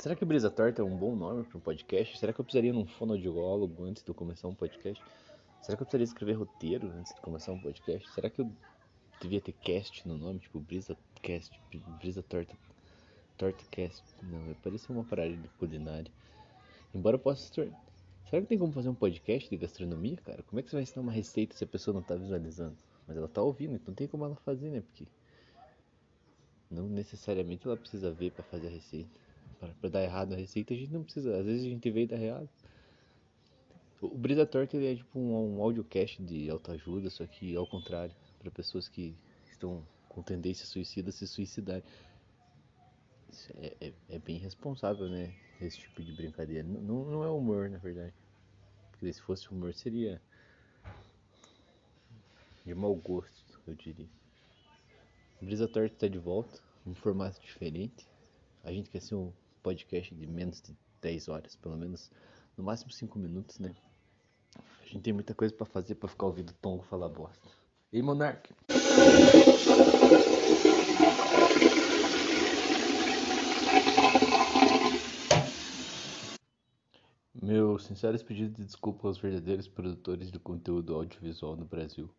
Será que Brisa Torta é um bom nome para um podcast? Será que eu precisaria num fonoaudiólogo antes de começar um podcast? Será que eu precisaria escrever roteiro antes de começar um podcast? Será que eu devia ter cast no nome? Tipo, Brisa Cast, Brisa Torta, Torta Cast? Não, vai parecer uma parada de culinária. Embora eu possa tornar... Será que tem como fazer um podcast de gastronomia, cara? Como é que você vai ensinar uma receita se a pessoa não tá visualizando? Mas ela tá ouvindo, então tem como ela fazer, né? Porque não necessariamente ela precisa ver para fazer a receita. Para dar errado a receita, a gente não precisa. Às vezes a gente vê e dá errado. O Brisa Torta ele é tipo um, um audiocast de autoajuda, só que ao contrário, para pessoas que estão com tendência suicida se suicidarem. É, é, é, bem responsável, né? Esse tipo de brincadeira. Não, não é humor, na verdade. Porque se fosse humor seria de mau gosto, eu diria. Brisa Torta está de volta, um formato diferente. A gente quer ser um podcast de menos de 10 horas, pelo menos no máximo 5 minutos, né? A gente tem muita coisa para fazer para ficar ouvindo Tongo falar bosta. Ei, Monark! Meu sincero pedido de desculpa aos verdadeiros produtores de conteúdo audiovisual no Brasil.